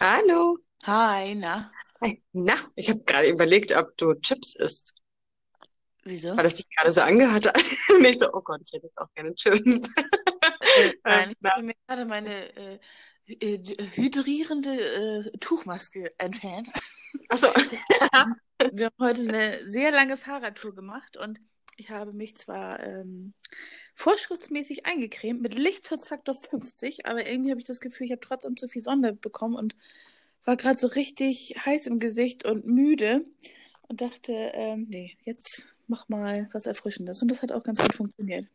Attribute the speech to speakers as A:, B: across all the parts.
A: Hallo.
B: Hi, na,
A: Hi. Na, ich habe gerade überlegt, ob du Chips isst,
B: wieso?
A: weil das dich gerade so angehört hat. Und ich so, oh Gott, ich hätte jetzt auch gerne Chips.
B: Äh,
A: Ähm,
B: nein, ich habe mir gerade meine äh, äh, hydrierende äh, Tuchmaske entfernt.
A: ach so.
B: Wir haben heute eine sehr lange Fahrradtour gemacht und ich habe mich zwar ähm, vorschriftsmäßig eingecremt mit Lichtschutzfaktor 50, aber irgendwie habe ich das Gefühl, ich habe trotzdem zu viel Sonne bekommen und war gerade so richtig heiß im Gesicht und müde und dachte, ähm, nee, jetzt mach mal was Erfrischendes. Und das hat auch ganz gut funktioniert.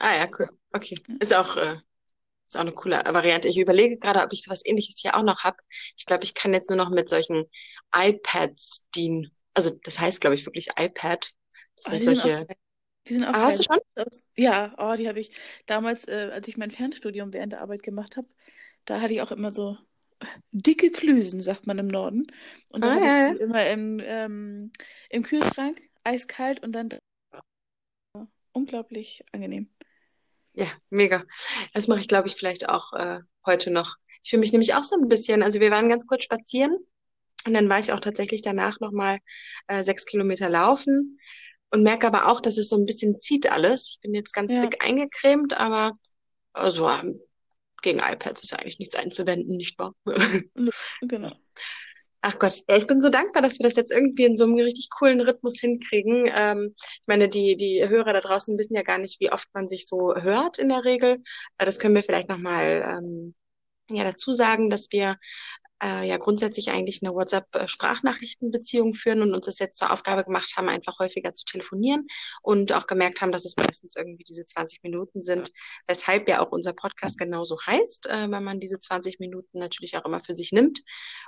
A: Ah ja, cool. Okay. Ist auch, äh, ist auch eine coole Variante. Ich überlege gerade, ob ich sowas Ähnliches hier auch noch habe. Ich glaube, ich kann jetzt nur noch mit solchen iPads dienen. Also das heißt, glaube ich, wirklich iPad. Das
B: Ah,
A: sind
B: die sind auch
A: solche.
B: Die sind auch
A: Ah, hast du schon?
B: Ja, oh, die habe ich damals, äh, als ich mein Fernstudium während der Arbeit gemacht habe, da hatte ich auch immer so dicke Klüsen, sagt man im Norden. Und da
A: Ah, ja.
B: immer im, ähm, im Kühlschrank, eiskalt und dann unglaublich angenehm.
A: Ja, mega. Das mache ich, glaube ich, vielleicht auch äh, heute noch. Ich fühle mich nämlich auch so ein bisschen, also wir waren ganz kurz spazieren und dann war ich auch tatsächlich danach nochmal äh, sechs Kilometer laufen und merke aber auch, dass es so ein bisschen zieht alles. Ich bin jetzt ganz
B: Ja,
A: dick eingecremt, aber also gegen iPads ist ja eigentlich nichts einzuwenden, nicht wahr?
B: genau.
A: Ach Gott, ja, ich bin so dankbar, dass wir das jetzt irgendwie in so einem richtig coolen Rhythmus hinkriegen. Ähm, ich meine, die, die Hörer da draußen wissen ja gar nicht, wie oft man sich so hört in der Regel. Äh, das können wir vielleicht nochmal ähm, ja, dazu sagen, dass wir äh, ja grundsätzlich eigentlich eine WhatsApp-Sprachnachrichtenbeziehung führen und uns das jetzt zur Aufgabe gemacht haben, einfach häufiger zu telefonieren und auch gemerkt haben, dass es meistens irgendwie diese 20 Minuten sind, weshalb ja auch unser Podcast genauso heißt, äh, wenn man diese 20 Minuten natürlich auch immer für sich nimmt.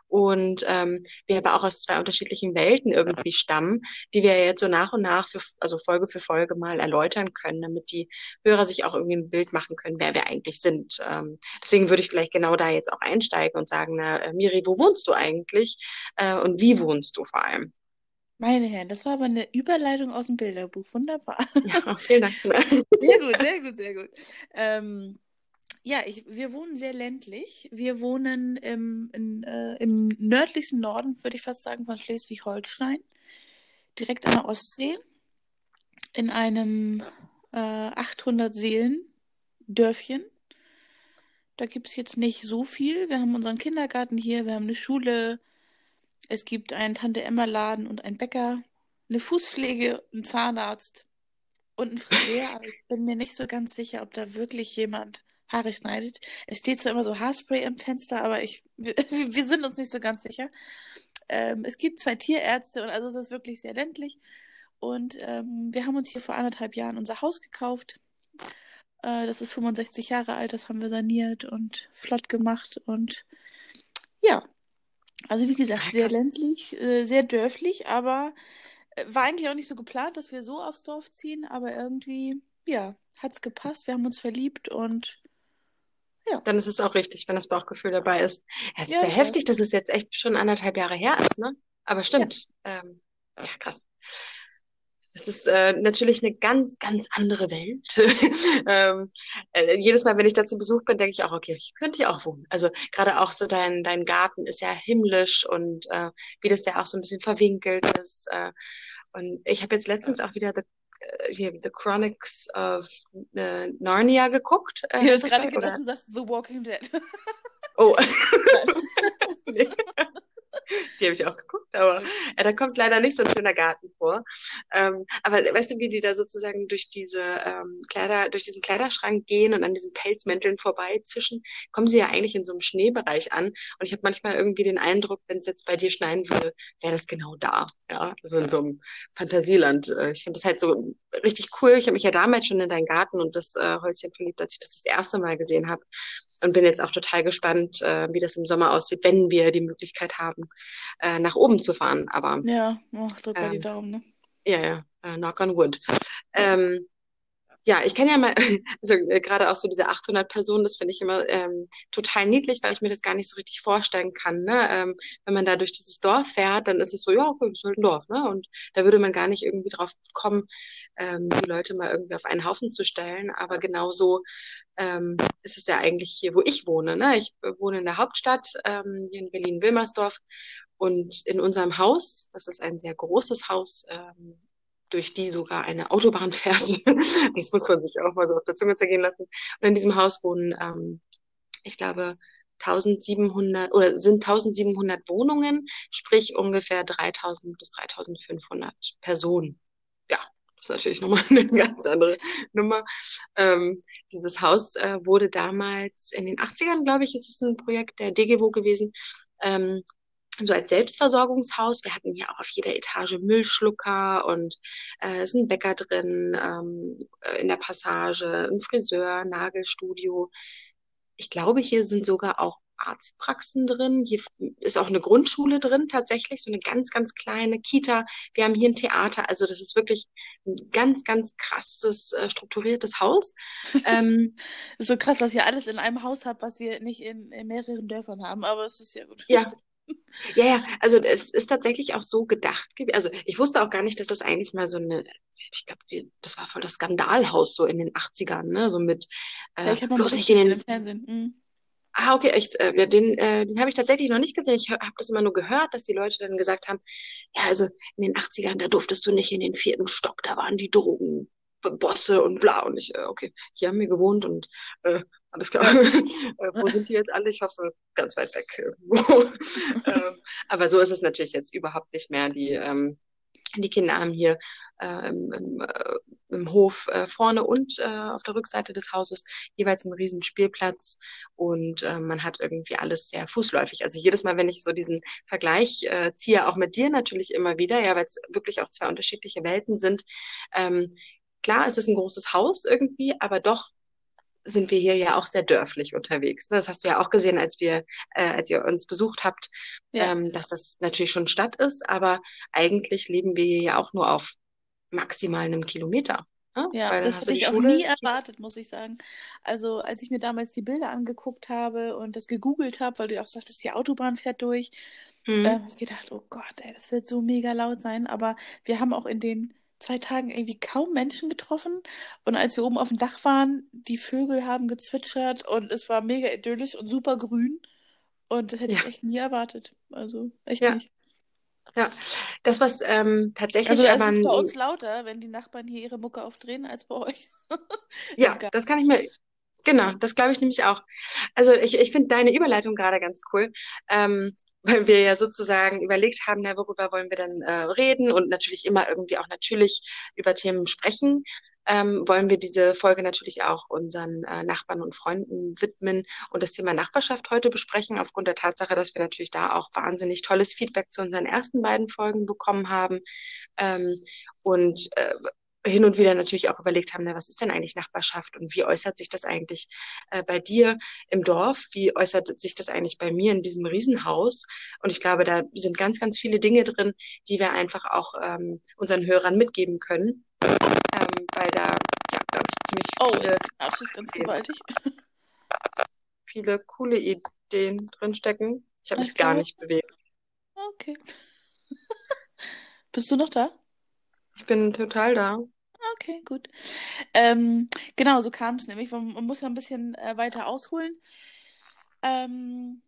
A: Und ähm, wir aber auch aus zwei unterschiedlichen Welten irgendwie stammen, die wir jetzt so nach und nach, für, also Folge für Folge mal erläutern können, damit die Hörer sich auch irgendwie ein Bild machen können, wer wir eigentlich sind. Ähm, deswegen würde ich gleich genau da jetzt auch einsteigen und sagen, na, äh, Miri, wo wohnst du eigentlich? Äh, und wie wohnst du vor allem?
B: Meine Herren, das war aber eine Überleitung aus dem Bilderbuch. Wunderbar.
A: Ja, vielen Dank.
B: Sehr gut, sehr gut, sehr gut. Ähm, ja, ich, wir wohnen sehr ländlich. Wir wohnen im, in, äh, im nördlichsten Norden, würde ich fast sagen, von Schleswig-Holstein, direkt an der Ostsee, in einem äh, 800 Seelen Dörfchen. Da gibt es jetzt nicht so viel. Wir haben unseren Kindergarten hier, wir haben eine Schule, es gibt einen Tante-Emma-Laden und einen Bäcker, eine Fußpflege, einen Zahnarzt und einen Friseur, aber ich bin mir nicht so ganz sicher, ob da wirklich jemand Haare schneidet. Es steht zwar immer so Haarspray im Fenster, aber ich, wir, wir sind uns nicht so ganz sicher. Ähm, es gibt zwei Tierärzte und also es ist wirklich sehr ländlich. Und ähm, wir haben uns hier vor anderthalb Jahren unser Haus gekauft. Äh, das ist 65 Jahre alt, das haben wir saniert und flott gemacht. Und ja, also wie gesagt,
A: Ja,
B: sehr ländlich, äh, sehr dörflich, aber äh, war eigentlich auch nicht so geplant, dass wir so aufs Dorf ziehen, aber irgendwie, ja, hat's gepasst. Wir haben uns verliebt und ja,
A: Dann ist es auch richtig, wenn das Bauchgefühl dabei ist. Ja, es ist
B: ja, weiß.
A: heftig, dass es jetzt echt schon anderthalb Jahre her ist, ne? Aber
B: Ja,
A: stimmt. Ähm, ja, krass. Das ist äh, natürlich eine ganz, ganz andere Welt. ähm, äh, jedes Mal, wenn ich da zu Besuch bin, denke ich auch, okay, hier könnte ich auch wohnen. Also gerade auch so dein, dein Garten ist ja himmlisch und äh, wie das da auch so ein bisschen verwinkelt ist. Äh, und ich habe jetzt letztens auch wieder The, äh, hier, The Chronicles of äh, Narnia geguckt. Äh,
B: ich jetzt
A: das
B: gerade
A: da?
B: gedacht, du sagst The Walking Dead.
A: Oh, nee. Die habe ich auch geguckt, aber äh, da kommt leider nicht so ein schöner Garten vor. Ähm, aber weißt du, wie die da sozusagen durch diese ähm, Kleider, durch diesen Kleiderschrank gehen und an diesen Pelzmänteln vorbeizischen, kommen sie ja eigentlich in so einem Schneebereich an. Und ich habe manchmal irgendwie den Eindruck, wenn es jetzt bei dir schneien würde, wäre das genau da. Ja, also in so einem Fantasieland. Äh, Ich finde das halt so richtig cool. Ich habe mich ja damals schon in deinen Garten und das äh, Häuschen verliebt, als ich das das erste Mal gesehen habe. Und bin jetzt auch total gespannt, äh, wie das im Sommer aussieht, wenn wir die Möglichkeit haben, äh, nach oben zu fahren. Aber
B: Ja, oh, drück mal die
A: ähm,
B: Daumen, ne?
A: ja, ja, äh, knock on wood. Ähm, ja, ich kann ja mal, also äh, gerade auch so diese 800 Personen, das finde ich immer ähm, total niedlich, weil ich mir das gar nicht so richtig vorstellen kann. Ne? Ähm, wenn man da durch dieses Dorf fährt, dann ist es so, ja, okay, das ist halt ein Dorf. Ne? Und da würde man gar nicht irgendwie drauf kommen, ähm, die Leute mal irgendwie auf einen Haufen zu stellen. Aber genauso ähm, ist es ja eigentlich hier, wo ich wohne. Ne? Ich wohne in der Hauptstadt, ähm, hier in Berlin-Wilmersdorf. Und in unserem Haus, das ist ein sehr großes Haus, ähm, durch die sogar eine Autobahn fährt. das muss man sich auch mal so auf der Zunge zergehen lassen. Und in diesem Haus wohnen, ähm, ich glaube, 1700 oder sind 1700 Wohnungen, sprich ungefähr 3000 bis 3500 Personen. Ja, das ist natürlich nochmal eine ganz andere Nummer. Ähm, dieses Haus äh, wurde damals in den 80ern, glaube ich, ist es ein Projekt der DGWO gewesen, ähm, so als Selbstversorgungshaus. Wir hatten hier auch auf jeder Etage Müllschlucker und äh, ist ein Bäcker drin, ähm, äh, in der Passage, ein Friseur, Nagelstudio. Ich glaube, hier sind sogar auch Arztpraxen drin. Hier ist auch eine Grundschule drin, tatsächlich, so eine ganz, ganz kleine Kita. Wir haben hier ein Theater. Also das ist wirklich ein ganz, ganz krasses, äh, strukturiertes Haus.
B: ähm, so krass, dass ihr alles in einem Haus habt, was wir nicht in, in mehreren Dörfern haben, aber es ist ja gut.
A: Ja, ja, ja, also es ist tatsächlich auch so gedacht. Also ich wusste auch gar nicht, dass das eigentlich mal so eine, ich glaube, das war voll das Skandalhaus so in den 80ern, ne? So mit
B: äh, ja, ich bloß nicht in den Fernsehen. Mhm.
A: Ah, okay, echt. Äh, den äh, den habe ich tatsächlich noch nicht gesehen. Ich habe das immer nur gehört, dass die Leute dann gesagt haben, ja, also in den 80ern, da durftest du nicht in den vierten Stock, da waren die Drogen. Bosse und bla. Und ich, äh, okay, hier haben wir gewohnt und äh, alles klar. äh, wo sind die jetzt alle? Ich hoffe, ganz weit weg irgendwo. ähm, aber so ist es natürlich jetzt überhaupt nicht mehr. Die, ähm, die Kinder haben hier äh, im, äh, im Hof äh, vorne und äh, auf der Rückseite des Hauses jeweils einen riesen Spielplatz und äh, man hat irgendwie alles sehr fußläufig. Also jedes Mal, wenn ich so diesen Vergleich äh, ziehe, auch mit dir natürlich immer wieder, ja, weil es wirklich auch zwei unterschiedliche Welten sind, ähm, klar, es ist ein großes Haus irgendwie, aber doch sind wir hier ja auch sehr dörflich unterwegs. Das hast du ja auch gesehen, als wir, äh, als ihr uns besucht habt, ja. ähm, dass das natürlich schon Stadt ist, aber eigentlich leben wir hier ja auch nur auf maximal einem Kilometer.
B: Ne? Ja, Weil das hätte ich Schule... auch nie erwartet, muss ich sagen. Also als ich mir damals die Bilder angeguckt habe und das gegoogelt habe, weil du auch sagtest, die Autobahn fährt durch, mhm. äh, habe ich gedacht, oh Gott, ey, das wird so mega laut sein. Aber wir haben auch in den zwei Tagen irgendwie kaum Menschen getroffen. Und als wir oben auf dem Dach waren, die Vögel haben gezwitschert und es war mega idyllisch und super grün. Und das hätte ja. ich echt nie erwartet. Also echt
A: ja.
B: nicht.
A: Ja, das was ähm, tatsächlich
B: also aber ist bei uns lauter, wenn die Nachbarn hier ihre Mucke aufdrehen, als bei euch.
A: ja, das kann ich mir, genau, das glaube ich nämlich auch. Also ich, ich finde deine Überleitung gerade ganz cool. Ähm, weil wir ja sozusagen überlegt haben, na, worüber wollen wir denn äh, reden und natürlich immer irgendwie auch natürlich über Themen sprechen. Ähm, wollen wir diese Folge natürlich auch unseren äh, Nachbarn und Freunden widmen und das Thema Nachbarschaft heute besprechen, aufgrund der Tatsache, dass wir natürlich da auch wahnsinnig tolles Feedback zu unseren ersten beiden Folgen bekommen haben. Ähm, und äh, hin und wieder natürlich auch überlegt haben, na, was ist denn eigentlich Nachbarschaft und wie äußert sich das eigentlich äh, bei dir im Dorf? Wie äußert sich das eigentlich bei mir in diesem Riesenhaus? Und ich glaube, da sind ganz, ganz viele Dinge drin, die wir einfach auch ähm, unseren Hörern mitgeben können, ähm, weil da, ja, glaube ich, ziemlich
B: oh, viele, das ist ganz gewaltig.
A: viele coole Ideen drinstecken. Ich habe mich gar nicht bewegt.
B: Okay. Bist du noch da?
A: Ich bin total da.
B: Okay, gut. Ähm, genau, so kam es nämlich. Man, muss ja ein bisschen äh, weiter ausholen. Ähm,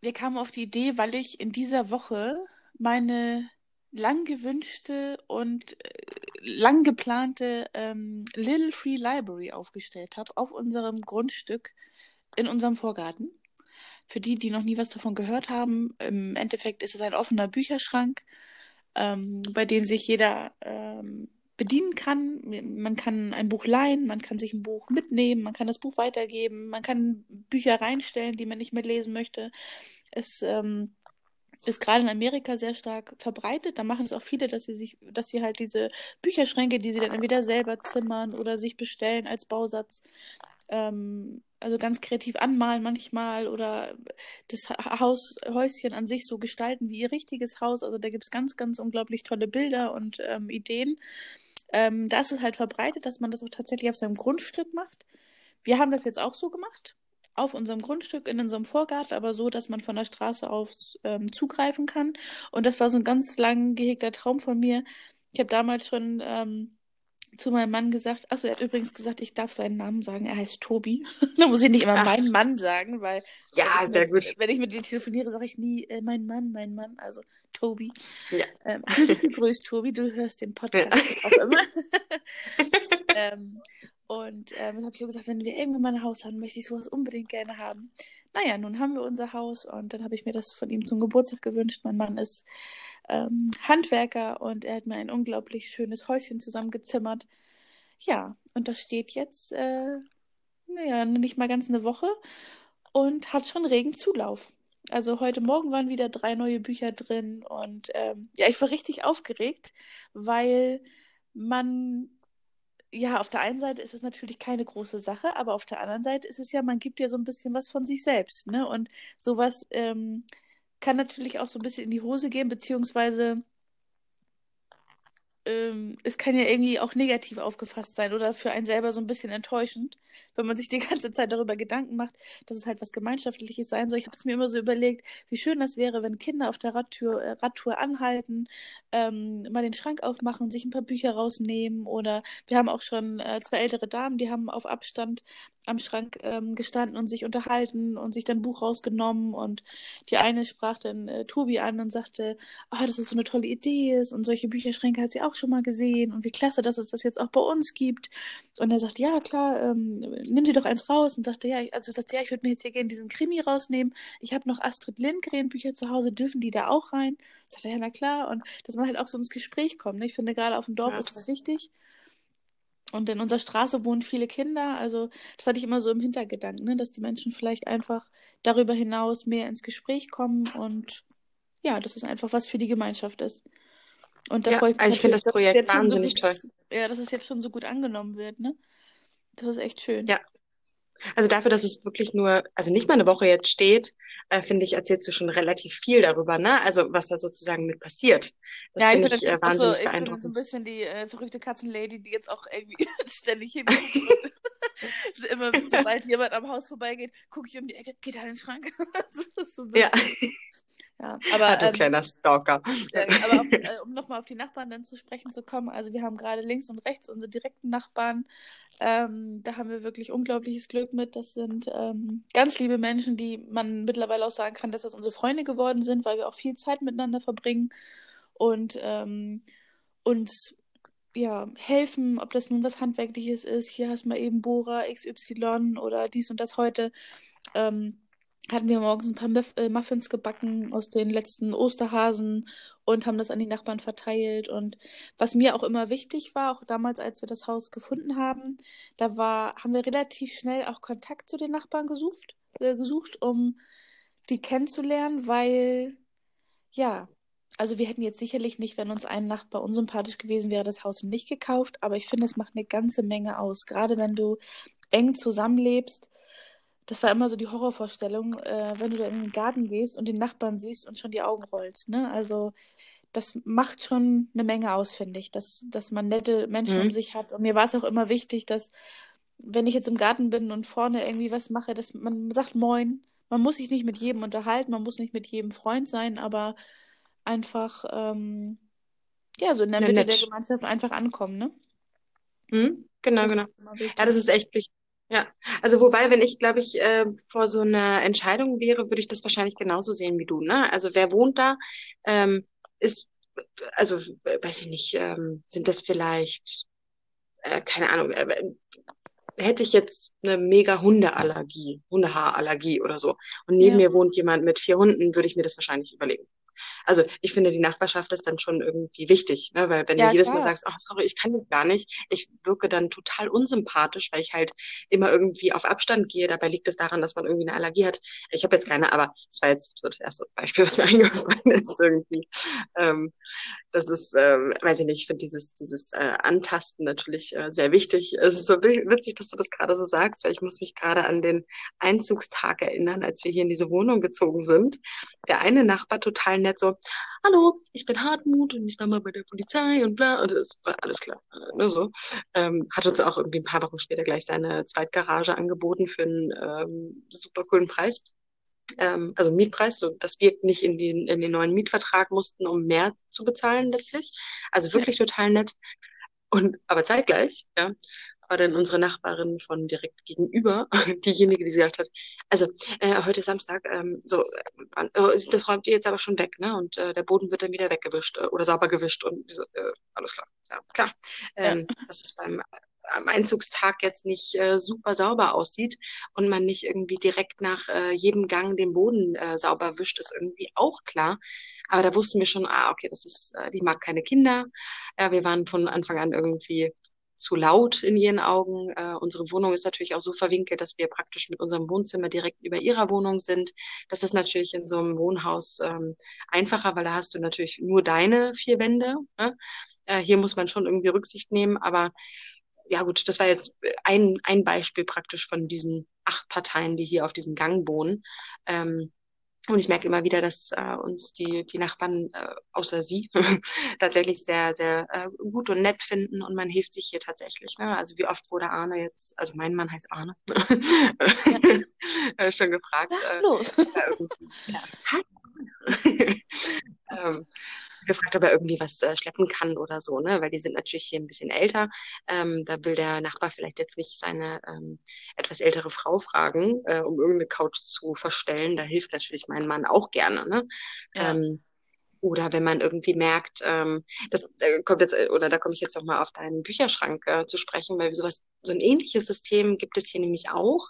B: wir kamen auf die Idee, weil ich in dieser Woche meine lang gewünschte und äh, lang geplante ähm, Little Free Library aufgestellt habe auf unserem Grundstück in unserem Vorgarten. Für die, die noch nie was davon gehört haben, im Endeffekt ist es ein offener Bücherschrank ähm, bei dem sich jeder ähm, bedienen kann. Man kann ein Buch leihen, man kann sich ein Buch mitnehmen, man kann das Buch weitergeben, man kann Bücher reinstellen, die man nicht mehr lesen möchte. Es ähm, ist gerade in Amerika sehr stark verbreitet. Da machen es auch viele, dass sie sich, dass sie halt diese Bücherschränke, die sie dann entweder selber zimmern oder sich bestellen als Bausatz, ähm, also ganz kreativ anmalen manchmal oder das Haus, Häuschen an sich so gestalten wie ihr richtiges Haus. Also da gibt es ganz, ganz unglaublich tolle Bilder und ähm, Ideen. Ähm, da ist es halt verbreitet, dass man das auch tatsächlich auf seinem Grundstück macht. Wir haben das jetzt auch so gemacht, auf unserem Grundstück in unserem Vorgarten, aber so, dass man von der Straße aus ähm, zugreifen kann. Und das war so ein ganz lang gehegter Traum von mir. Ich habe damals schon ähm, zu meinem Mann gesagt, achso, er hat übrigens gesagt, ich darf seinen Namen sagen, er heißt Tobi. da muss ich nicht immer Ach. meinen Mann sagen, weil
A: ja, sehr
B: mit,
A: gut.
B: wenn ich mit dir telefoniere, sage ich nie äh, mein Mann, mein Mann, also Tobi. Ja. Ähm, grüß Tobi, du hörst den Podcast ja. auch immer. ähm, und ähm, dann habe ich auch gesagt, wenn wir irgendwann mal ein Haus haben, möchte ich sowas unbedingt gerne haben. Naja, nun haben wir unser Haus und dann habe ich mir das von ihm zum Geburtstag gewünscht. Mein Mann ist ähm, Handwerker und er hat mir ein unglaublich schönes Häuschen zusammengezimmert. Ja, und das steht jetzt, äh, naja, nicht mal ganz eine Woche und hat schon regen Zulauf. Also heute Morgen waren wieder drei neue Bücher drin und ähm, ja, ich war richtig aufgeregt, weil man ja, auf der einen Seite ist es natürlich keine große Sache, aber auf der anderen Seite ist es ja, man gibt ja so ein bisschen was von sich selbst, ne? Und sowas ähm, kann natürlich auch so ein bisschen in die Hose gehen, beziehungsweise ähm, es kann ja irgendwie auch negativ aufgefasst sein oder für einen selber so ein bisschen enttäuschend, wenn man sich die ganze Zeit darüber Gedanken macht, dass es halt was Gemeinschaftliches sein soll. Ich habe es mir immer so überlegt, wie schön das wäre, wenn Kinder auf der Radtür, äh, Radtour anhalten, ähm, mal den Schrank aufmachen, sich ein paar Bücher rausnehmen oder wir haben auch schon äh, zwei ältere Damen, die haben auf Abstand am Schrank ähm, gestanden und sich unterhalten und sich dann ein Buch rausgenommen und die eine sprach dann äh, Tobi an und sagte, oh, dass das so eine tolle Idee ist und solche Bücherschränke hat sie auch schon mal gesehen und wie klasse, dass es das jetzt auch bei uns gibt. Und er sagt, ja klar, ähm, nimm sie doch eins raus und sagte, ja, also sagte, ja, ich würde mir jetzt hier gerne diesen Krimi rausnehmen. Ich habe noch Astrid Lindgren Bücher zu Hause, dürfen die da auch rein? Sagt er, ja, na klar. Und dass man halt auch so ins Gespräch kommt. Ne? Ich finde gerade auf dem Dorf ja, ist das wichtig. Und in unserer Straße wohnen viele Kinder. Also das hatte ich immer so im Hintergedanken, ne? dass die Menschen vielleicht einfach darüber hinaus mehr ins Gespräch kommen und ja, dass es einfach was für die Gemeinschaft ist.
A: Und da ja, ich, also ich finde das Projekt wahnsinnig
B: so
A: gut, toll.
B: Ja, dass es jetzt schon so gut angenommen wird, ne? Das ist echt schön.
A: Ja. Also dafür, dass es wirklich nur, also nicht mal eine Woche jetzt steht, äh, finde ich, erzählst du schon relativ viel darüber, ne? Also was da sozusagen mit passiert.
B: Das ja, finde ich, ich äh, wahnsinnig so, ich beeindruckend. Ich bin so ein bisschen die äh, verrückte Katzenlady, die jetzt auch irgendwie ständig hin. Immer, sobald jemand am Haus vorbeigeht, gucke ich um die Ecke, geht da in den Schrank.
A: so ja.
B: Ja, aber,
A: ah, du ähm, kleiner Stalker.
B: Ja, aber auf, äh, um nochmal auf die Nachbarn dann zu sprechen zu kommen, also wir haben gerade links und rechts unsere direkten Nachbarn. Ähm, da haben wir wirklich unglaubliches Glück mit. Das sind ähm, ganz liebe Menschen, die man mittlerweile auch sagen kann, dass das unsere Freunde geworden sind, weil wir auch viel Zeit miteinander verbringen und ähm, uns ja, helfen, ob das nun was Handwerkliches ist. Hier hast du mal eben Bohrer XY oder dies und das heute. Ähm, hatten wir morgens ein paar Muff äh, Muffins gebacken aus den letzten Osterhasen und haben das an die Nachbarn verteilt. Und was mir auch immer wichtig war, auch damals, als wir das Haus gefunden haben, da war, haben wir relativ schnell auch Kontakt zu den Nachbarn gesucht, äh, gesucht, um die kennenzulernen, weil, ja, also wir hätten jetzt sicherlich nicht, wenn uns ein Nachbar unsympathisch gewesen wäre, das Haus nicht gekauft, aber ich finde, es macht eine ganze Menge aus. Gerade wenn du eng zusammenlebst, das war immer so die Horrorvorstellung, äh, wenn du da in den Garten gehst und den Nachbarn siehst und schon die Augen rollst. Ne? Also das macht schon eine Menge aus, finde ich, dass, dass man nette Menschen mhm. um sich hat. Und mir war es auch immer wichtig, dass wenn ich jetzt im Garten bin und vorne irgendwie was mache, dass man sagt Moin. Man muss sich nicht mit jedem unterhalten, man muss nicht mit jedem Freund sein, aber einfach ähm, ja so in der ja, Mitte nett. der Gemeinschaft einfach ankommen, ne?
A: Mhm. Genau, genau. Ja, das ist echt wichtig. Ja, also wobei, wenn ich, glaube ich, äh, vor so einer Entscheidung wäre, würde ich das wahrscheinlich genauso sehen wie du. Ne? Also wer wohnt da, ähm, ist, also weiß ich nicht, ähm, sind das vielleicht, äh, keine Ahnung, äh, hätte ich jetzt eine mega Hundeallergie, Hundehaarallergie oder so, und neben ja. mir wohnt jemand mit vier Hunden, würde ich mir das wahrscheinlich überlegen. Also ich finde, die Nachbarschaft ist dann schon irgendwie wichtig, ne? weil wenn ja, du jedes klar. Mal sagst, ach sorry, ich kann das gar nicht, ich wirke dann total unsympathisch, weil ich halt immer irgendwie auf Abstand gehe. Dabei liegt es daran, dass man irgendwie eine Allergie hat. Ich habe jetzt keine, aber das war jetzt so das erste Beispiel, was mir eingefallen ist irgendwie. Ähm, das ist, äh, weiß ich nicht, ich finde dieses, dieses äh, Antasten natürlich äh, sehr wichtig. Es ist so witzig, dass du das gerade so sagst, weil ich muss mich gerade an den Einzugstag erinnern, als wir hier in diese Wohnung gezogen sind. Der eine Nachbar total nett so, hallo, ich bin Hartmut und ich war mal bei der Polizei und bla, und das war alles klar, ne, so. Ähm, hat uns auch irgendwie ein paar Wochen später gleich seine Zweitgarage angeboten für einen ähm, super coolen Preis. Ähm, also Mietpreis, so dass wir nicht in den, in den neuen Mietvertrag mussten, um mehr zu bezahlen letztlich. Also wirklich ja. total nett. Und aber zeitgleich, ja, war dann unsere Nachbarin von direkt gegenüber diejenige, die gesagt hat, also äh, heute Samstag, ähm, so, äh, das räumt ihr jetzt aber schon weg, ne? Und äh, der Boden wird dann wieder weggewischt äh, oder sauber gewischt und so, äh, alles klar, ja, klar. Ähm, ja. Das ist beim am Einzugstag jetzt nicht äh, super sauber aussieht und man nicht irgendwie direkt nach äh, jedem Gang den Boden äh, sauber wischt, ist irgendwie auch klar. Aber da wussten wir schon, ah, okay, das ist, äh, die mag keine Kinder. Ja, wir waren von Anfang an irgendwie zu laut in ihren Augen. Äh, unsere Wohnung ist natürlich auch so verwinkelt, dass wir praktisch mit unserem Wohnzimmer direkt über ihrer Wohnung sind. Das ist natürlich in so einem Wohnhaus ähm, einfacher, weil da hast du natürlich nur deine vier Wände. Ne? Äh, hier muss man schon irgendwie Rücksicht nehmen, aber ja gut, das war jetzt ein, ein Beispiel praktisch von diesen acht Parteien, die hier auf diesem Gang wohnen. Ähm, und ich merke immer wieder, dass äh, uns die, die Nachbarn, äh, außer sie, tatsächlich sehr, sehr äh, gut und nett finden und man hilft sich hier tatsächlich. Ne? Also wie oft wurde Arne jetzt, also mein Mann heißt Arne, ja. schon gefragt. Ach, los. ja. ähm, gefragt, ob er irgendwie was äh, schleppen kann oder so, ne? Weil die sind natürlich hier ein bisschen älter. Ähm, da will der Nachbar vielleicht jetzt nicht seine ähm, etwas ältere Frau fragen, äh, um irgendeine Couch zu verstellen. Da hilft natürlich mein Mann auch gerne, ne? Ja. Ähm, oder wenn man irgendwie merkt, ähm, das äh, kommt jetzt, äh, oder da komme ich jetzt nochmal auf deinen Bücherschrank äh, zu sprechen, weil sowas, so ein ähnliches System gibt es hier nämlich auch.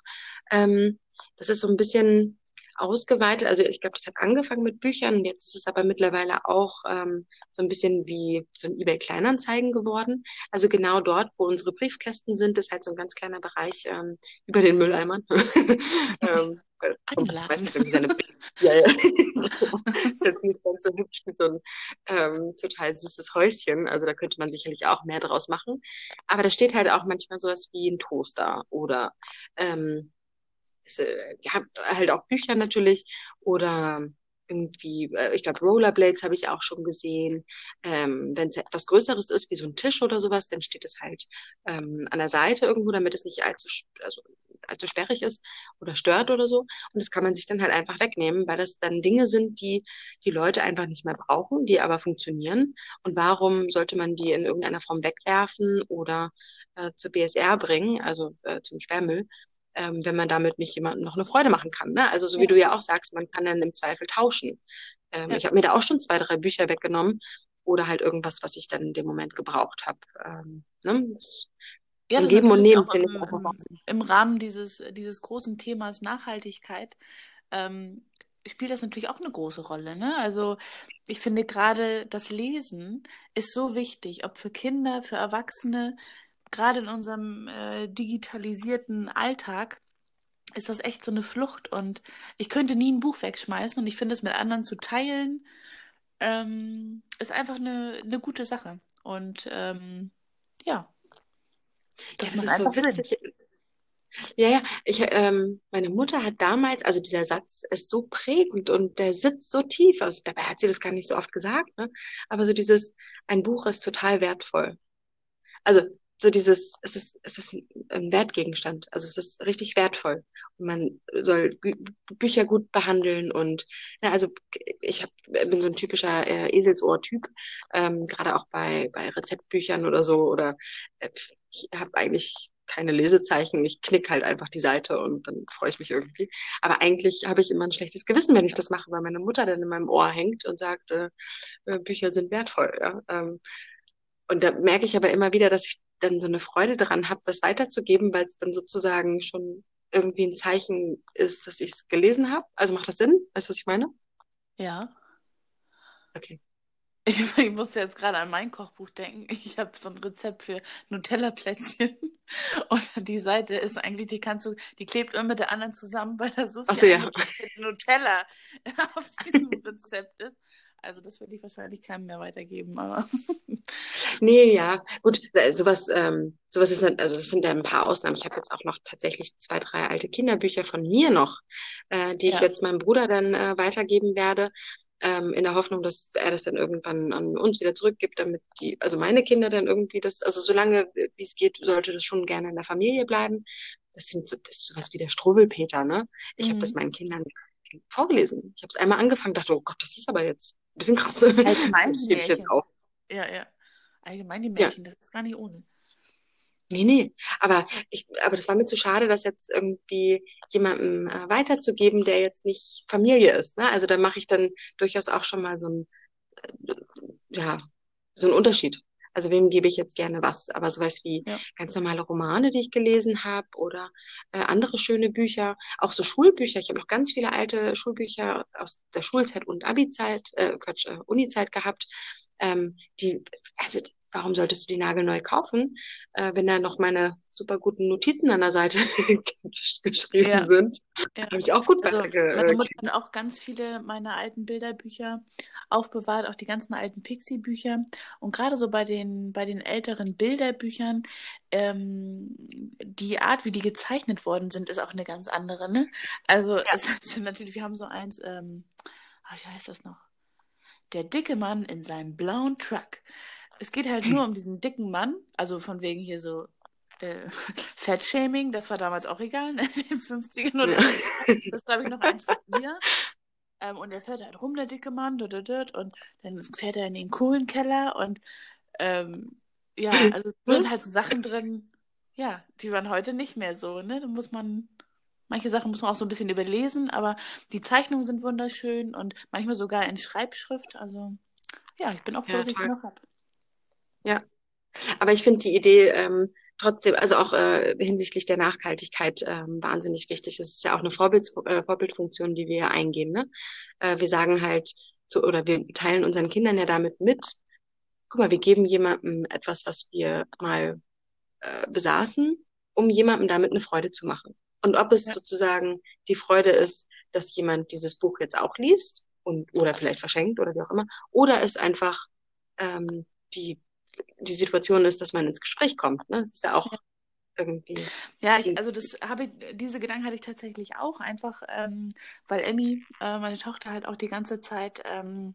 A: Ähm, das ist so ein bisschen ausgeweitet. Also ich glaube, das hat angefangen mit Büchern. Jetzt ist es aber mittlerweile auch ähm, so ein bisschen wie so ein eBay Kleinanzeigen geworden. Also genau dort, wo unsere Briefkästen sind, ist halt so ein ganz kleiner Bereich ähm, über den Mülleimern. ähm, meistens irgendwie seine ja, ja. ist jetzt nicht ganz so hübsch wie so ein ähm, total süßes Häuschen. Also da könnte man sicherlich auch mehr draus machen. Aber da steht halt auch manchmal sowas wie ein Toaster oder ähm, äh, ja, halt auch Bücher natürlich oder irgendwie, äh, ich glaube, Rollerblades habe ich auch schon gesehen. Ähm, Wenn es etwas Größeres ist, wie so ein Tisch oder sowas, dann steht es halt ähm, an der Seite irgendwo, damit es nicht allzu, also, allzu sperrig ist oder stört oder so. Und das kann man sich dann halt einfach wegnehmen, weil das dann Dinge sind, die die Leute einfach nicht mehr brauchen, die aber funktionieren. Und warum sollte man die in irgendeiner Form wegwerfen oder äh, zur BSR bringen, also äh, zum Sperrmüll? Ähm, wenn man damit nicht jemandem noch eine Freude machen kann. Ne? Also so wie du ja auch sagst, man kann dann im Zweifel tauschen. Ähm, ja. Ich habe mir da auch schon zwei, drei Bücher weggenommen oder halt irgendwas, was ich dann in dem Moment gebraucht habe. Ähm, ne?
B: ja, das Geben und Nehmen finde ich einfach im, Im Rahmen dieses, dieses großen Themas Nachhaltigkeit ähm, spielt das natürlich auch eine große Rolle. Ne? Also ich finde gerade das Lesen ist so wichtig, ob für Kinder, für Erwachsene gerade in unserem äh, digitalisierten Alltag ist das echt so eine Flucht und ich könnte nie ein Buch wegschmeißen und ich finde es mit anderen zu teilen ähm, ist einfach eine, eine gute Sache und ähm, ja.
A: Das, ja, das ist so witzig. Sinn. Ja, ja, ich, ähm, meine Mutter hat damals, also dieser Satz ist so prägend und der sitzt so tief, also dabei hat sie das gar nicht so oft gesagt, ne? aber so dieses, ein Buch ist total wertvoll. Also so dieses, es ist, es ist ein Wertgegenstand. Also es ist richtig wertvoll. Und man soll Bücher gut behandeln und ja, also ich hab, bin so ein typischer äh, Eselsohr-Typ, ähm, gerade auch bei, bei Rezeptbüchern oder so. Oder äh, ich habe eigentlich keine Lesezeichen, ich knick halt einfach die Seite und dann freue ich mich irgendwie. Aber eigentlich habe ich immer ein schlechtes Gewissen, wenn ich das mache, weil meine Mutter dann in meinem Ohr hängt und sagt, äh, äh Bücher sind wertvoll. Ja? Ähm, und da merke ich aber immer wieder, dass ich dann so eine Freude daran habe, das weiterzugeben, weil es dann sozusagen schon irgendwie ein Zeichen ist, dass ich es gelesen habe. Also macht das Sinn? Weißt du, was ich meine?
B: Ja.
A: Okay.
B: Ich, ich musste jetzt gerade an mein Kochbuch denken. Ich habe so ein Rezept für Nutella-Plätzchen. Und die Seite ist eigentlich, die kannst du, die klebt immer mit der anderen zusammen, weil da so viel
A: so, ja.
B: Nutella auf diesem Rezept ist. Also das würde ich wahrscheinlich keinem mehr weitergeben, aber.
A: nee, ja, gut, sowas, ähm, sowas ist, also das sind ja ein paar Ausnahmen. Ich habe jetzt auch noch tatsächlich zwei, drei alte Kinderbücher von mir noch, äh, die ja. ich jetzt meinem Bruder dann äh, weitergeben werde. ähm, in der Hoffnung, dass er das dann irgendwann an uns wieder zurückgibt, damit die, also meine Kinder dann irgendwie das, also solange wie es geht, sollte das schon gerne in der Familie bleiben. Das sind so, das ist sowas wie der Struwwelpeter, ne? Ich mhm. habe das meinen Kindern vorgelesen. Ich habe es einmal angefangen, dachte, oh Gott, das ist aber jetzt bisschen krass.
B: Allgemein das gebe ich jetzt auch. Ja, ja. Allgemein die Märchen, ja. das ist gar nicht ohne.
A: Nee, nee. Aber ich, aber das war mir zu schade, das jetzt irgendwie jemandem äh, weiterzugeben, der jetzt nicht Familie ist. Ne? Also da mache ich dann durchaus auch schon mal so ein, äh, ja, so einen Unterschied. Also wem gebe ich jetzt gerne was? Aber sowas wie ja. ganz normale Romane, die ich gelesen habe oder äh, andere schöne Bücher, auch so Schulbücher. Ich habe noch ganz viele alte Schulbücher aus der Schulzeit und Abi-Zeit, äh, Quatsch, äh, Uni-Zeit gehabt. Ähm, die, also warum solltest du die nagelneu kaufen, äh, wenn da noch meine super guten Notizen an der Seite geschrieben ja. sind? Ja. Habe ich auch gut also,
B: Meine Mutter hat auch ganz viele meiner alten Bilderbücher aufbewahrt, auch die ganzen alten Pixie-Bücher. Und gerade so bei den, bei den älteren Bilderbüchern, ähm, die Art, wie die gezeichnet worden sind, ist auch eine ganz andere. Ne? Also ja. es sind natürlich, wir haben so eins, ähm, ah, wie heißt das noch? Der dicke Mann in seinem blauen Truck es geht halt nur um diesen dicken Mann, also von wegen hier so äh, Fettshaming, das war damals auch egal, ne? in den 50ern oder ja. Das glaube ich noch eins von mir. Ähm, und er fährt halt rum, der dicke Mann, und dann fährt er in den Kohlenkeller und ähm, ja, also es sind halt so Sachen drin, ja, die waren heute nicht mehr so, ne? Da muss man, manche Sachen muss man auch so ein bisschen überlesen, aber die Zeichnungen sind wunderschön und manchmal sogar in Schreibschrift, also ja, ich bin auch froh, ja, dass ich die noch habe.
A: Ja, aber ich finde die Idee ähm, trotzdem, also auch äh, hinsichtlich der Nachhaltigkeit ähm, wahnsinnig wichtig. Es ist ja auch eine Vorbild, äh, Vorbildfunktion, die wir eingehen. Ne? Äh, wir sagen halt, so, oder wir teilen unseren Kindern ja damit mit, guck mal, wir geben jemandem etwas, was wir mal äh, besaßen, um jemandem damit eine Freude zu machen. Und ob es ja. sozusagen die Freude ist, dass jemand dieses Buch jetzt auch liest und oder vielleicht verschenkt oder wie auch immer, oder es einfach ähm, die die Situation ist, dass man ins Gespräch kommt. Ne? Das ist ja auch ja. irgendwie.
B: Ja, ich, also das habe ich, diese Gedanken hatte ich tatsächlich auch einfach, ähm, weil Emmy, äh, meine Tochter, halt auch die ganze Zeit ähm,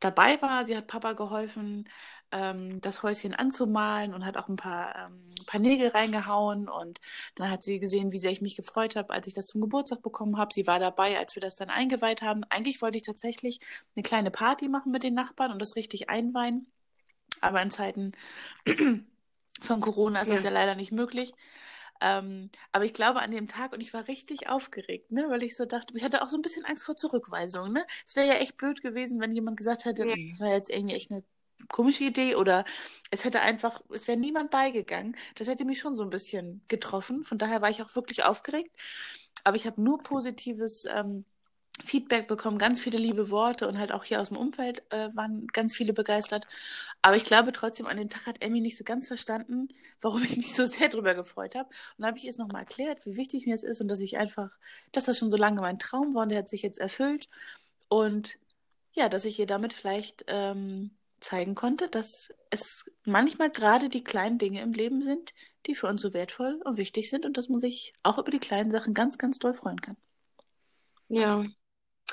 B: dabei war. Sie hat Papa geholfen, ähm, das Häuschen anzumalen und hat auch ein paar, ähm, paar Nägel reingehauen. Und dann hat sie gesehen, wie sehr ich mich gefreut habe, als ich das zum Geburtstag bekommen habe. Sie war dabei, als wir das dann eingeweiht haben. Eigentlich wollte ich tatsächlich eine kleine Party machen mit den Nachbarn und das richtig einweihen. Aber in Zeiten von Corona ist ja. das ja leider nicht möglich. Ähm, aber ich glaube an dem Tag und ich war richtig aufgeregt, ne, weil ich so dachte, ich hatte auch so ein bisschen Angst vor Zurückweisung, ne. Es wäre ja echt blöd gewesen, wenn jemand gesagt hätte, ja. das war jetzt irgendwie echt eine komische Idee oder es hätte einfach, es wäre niemand beigegangen. Das hätte mich schon so ein bisschen getroffen. Von daher war ich auch wirklich aufgeregt. Aber ich habe nur Positives ähm, Feedback bekommen, ganz viele liebe Worte und halt auch hier aus dem Umfeld äh, waren ganz viele begeistert. Aber ich glaube trotzdem, an dem Tag hat Emmy nicht so ganz verstanden, warum ich mich so sehr drüber gefreut habe. Und habe ich es nochmal erklärt, wie wichtig mir es ist und dass ich einfach, dass das schon so lange mein Traum war und der hat sich jetzt erfüllt. Und ja, dass ich ihr damit vielleicht ähm, zeigen konnte, dass es manchmal gerade die kleinen Dinge im Leben sind, die für uns so wertvoll und wichtig sind und dass man sich auch über die kleinen Sachen ganz, ganz doll freuen kann.
A: Ja,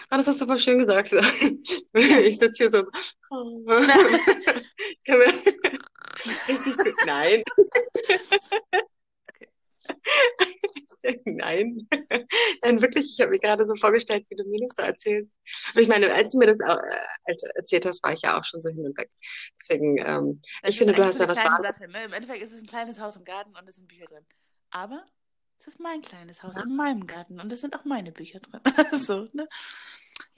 A: Ah, das hast du voll schön gesagt. Ich sitze hier so. Richtig gut. Nein. Nein. Nein, wirklich, ich habe mir gerade so vorgestellt, wie du mir das so erzählst. Aber ich meine, als du mir das äh, erzählt hast, war ich ja auch schon so hin und weg. Deswegen, ähm, ich finde, du hast da was
B: Wahres. Ne? Im Endeffekt ist es ein kleines Haus im Garten und es sind Bücher drin. Aber es ist mein kleines Haus ja. in meinem Garten und es sind auch meine Bücher drin. so, ne?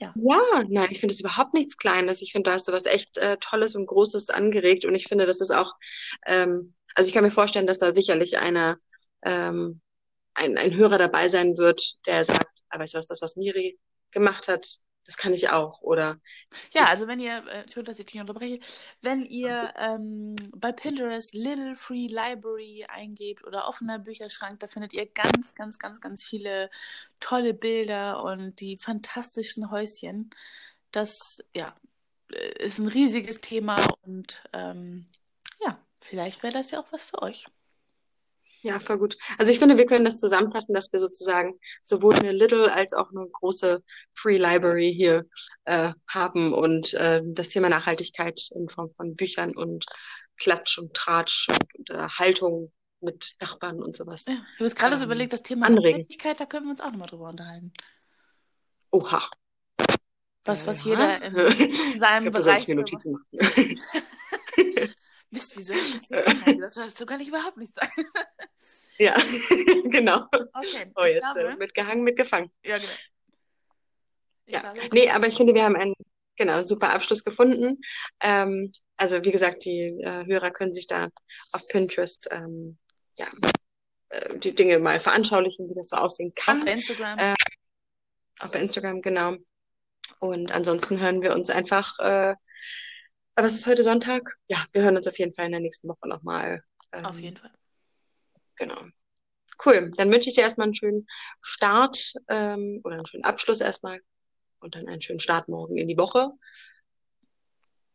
A: Ja. ja, nein, ich finde es überhaupt nichts Kleines. Ich finde, da hast du was echt äh, Tolles und Großes angeregt. Und ich finde, das ist auch, ähm, also ich kann mir vorstellen, dass da sicherlich eine, ähm, ein, ein Hörer dabei sein wird, der sagt, aber weißt du was, das, was Miri gemacht hat, das kann ich auch, oder?
B: Ja, also wenn ihr, äh, dass ich dich unterbreche, wenn ihr ähm, bei Pinterest Little Free Library eingebt oder offener Bücherschrank, da findet ihr ganz, ganz, ganz, ganz viele tolle Bilder und die fantastischen Häuschen. Das, ja, äh, ist ein riesiges Thema und ähm, ja, vielleicht wäre das ja auch was für euch.
A: Ja, voll gut. Also ich finde, wir können das zusammenfassen, dass wir sozusagen sowohl eine Little als auch eine große Free Library hier äh, haben und äh, das Thema Nachhaltigkeit in Form von Büchern und Klatsch und Tratsch und äh, Haltung mit Nachbarn und sowas.
B: Ja, ich habe jetzt gerade so
A: Ähm,
B: überlegt, das Thema
A: anregen.
B: Nachhaltigkeit, da können wir uns auch nochmal drüber unterhalten.
A: Oha.
B: Was, was
A: Ja.
B: jeder in
A: Ich
B: seinem
A: da soll
B: Bereich
A: ich mir
B: so
A: Notizen machen.
B: Mist, wieso hast du das nicht? Das so kann ich überhaupt nicht sagen.
A: ja, genau.
B: Okay,
A: Oh,
B: ich
A: jetzt äh,
B: glaube,
A: mitgehangen, mitgefangen.
B: ja, genau. Ich
A: Ja,
B: glaube,
A: nee, aber ich finde, wir haben einen genau super Abschluss gefunden. Ähm, also wie gesagt, die äh, Hörer können sich da auf Pinterest ähm, ja, äh, die Dinge mal veranschaulichen, wie das so aussehen
B: auch
A: kann.
B: bei Instagram.
A: Äh, Auch bei Instagram, genau. Und ansonsten hören wir uns einfach. Äh, was ist heute Sonntag? Ja, wir hören uns auf jeden Fall in der nächsten Woche nochmal. Ähm,
B: auf jeden Fall.
A: Genau. Cool. Dann wünsche ich dir erstmal einen schönen Start ähm, oder einen schönen Abschluss erstmal und dann einen schönen Start morgen in die Woche.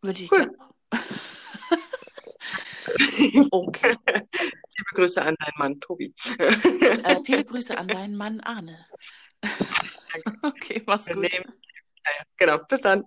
B: Würde ich
A: Cool.
B: dir. Okay.
A: Liebe Grüße an deinen Mann, Tobi.
B: Äh, viele Grüße an deinen Mann Arne. okay, mach's gut.
A: genau. Bis dann.